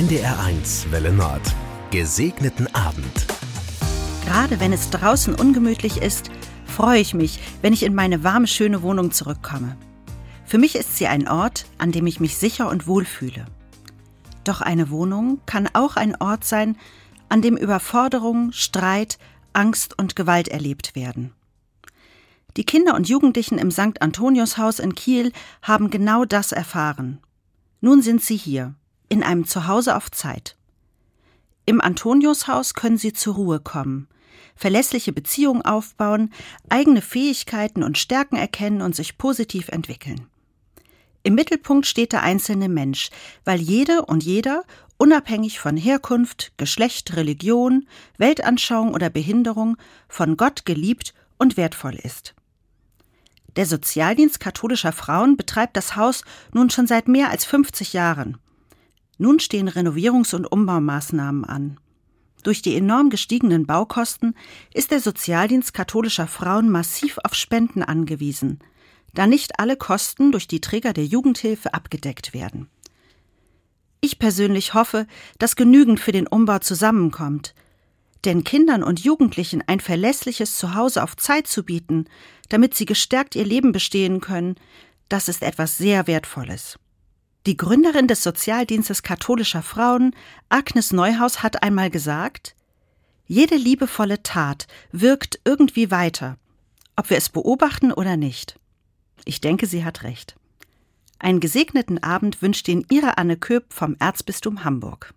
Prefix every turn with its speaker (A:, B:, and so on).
A: NDR1 Welle Nord. Gesegneten Abend.
B: Gerade wenn es draußen ungemütlich ist, freue ich mich, wenn ich in meine warme, schöne Wohnung zurückkomme. Für mich ist sie ein Ort, an dem ich mich sicher und wohl fühle. Doch eine Wohnung kann auch ein Ort sein, an dem Überforderung, Streit, Angst und Gewalt erlebt werden. Die Kinder und Jugendlichen im St. Antoniushaus in Kiel haben genau das erfahren. Nun sind sie hier, in einem Zuhause auf Zeit. Im Antoniushaus können sie zur Ruhe kommen, verlässliche Beziehungen aufbauen, eigene Fähigkeiten und Stärken erkennen und sich positiv entwickeln. Im Mittelpunkt steht der einzelne Mensch, weil jede und jeder, unabhängig von Herkunft, Geschlecht, Religion, Weltanschauung oder Behinderung, von Gott geliebt und wertvoll ist. Der Sozialdienst katholischer Frauen betreibt das Haus nun schon seit mehr als 50 Jahren. Nun stehen Renovierungs- und Umbaumaßnahmen an. Durch die enorm gestiegenen Baukosten ist der Sozialdienst katholischer Frauen massiv auf Spenden angewiesen, da nicht alle Kosten durch die Träger der Jugendhilfe abgedeckt werden. Ich persönlich hoffe, dass genügend für den Umbau zusammenkommt, denn Kindern und Jugendlichen ein verlässliches Zuhause auf Zeit zu bieten, damit sie gestärkt ihr Leben bestehen können, das ist etwas sehr Wertvolles. Die Gründerin des Sozialdienstes katholischer Frauen, Agnes Neuhaus, hat einmal gesagt, jede liebevolle Tat wirkt irgendwie weiter, ob wir es beobachten oder nicht. Ich denke, sie hat recht. Einen gesegneten Abend wünscht Ihnen Ihre Anne Köp vom Erzbistum Hamburg.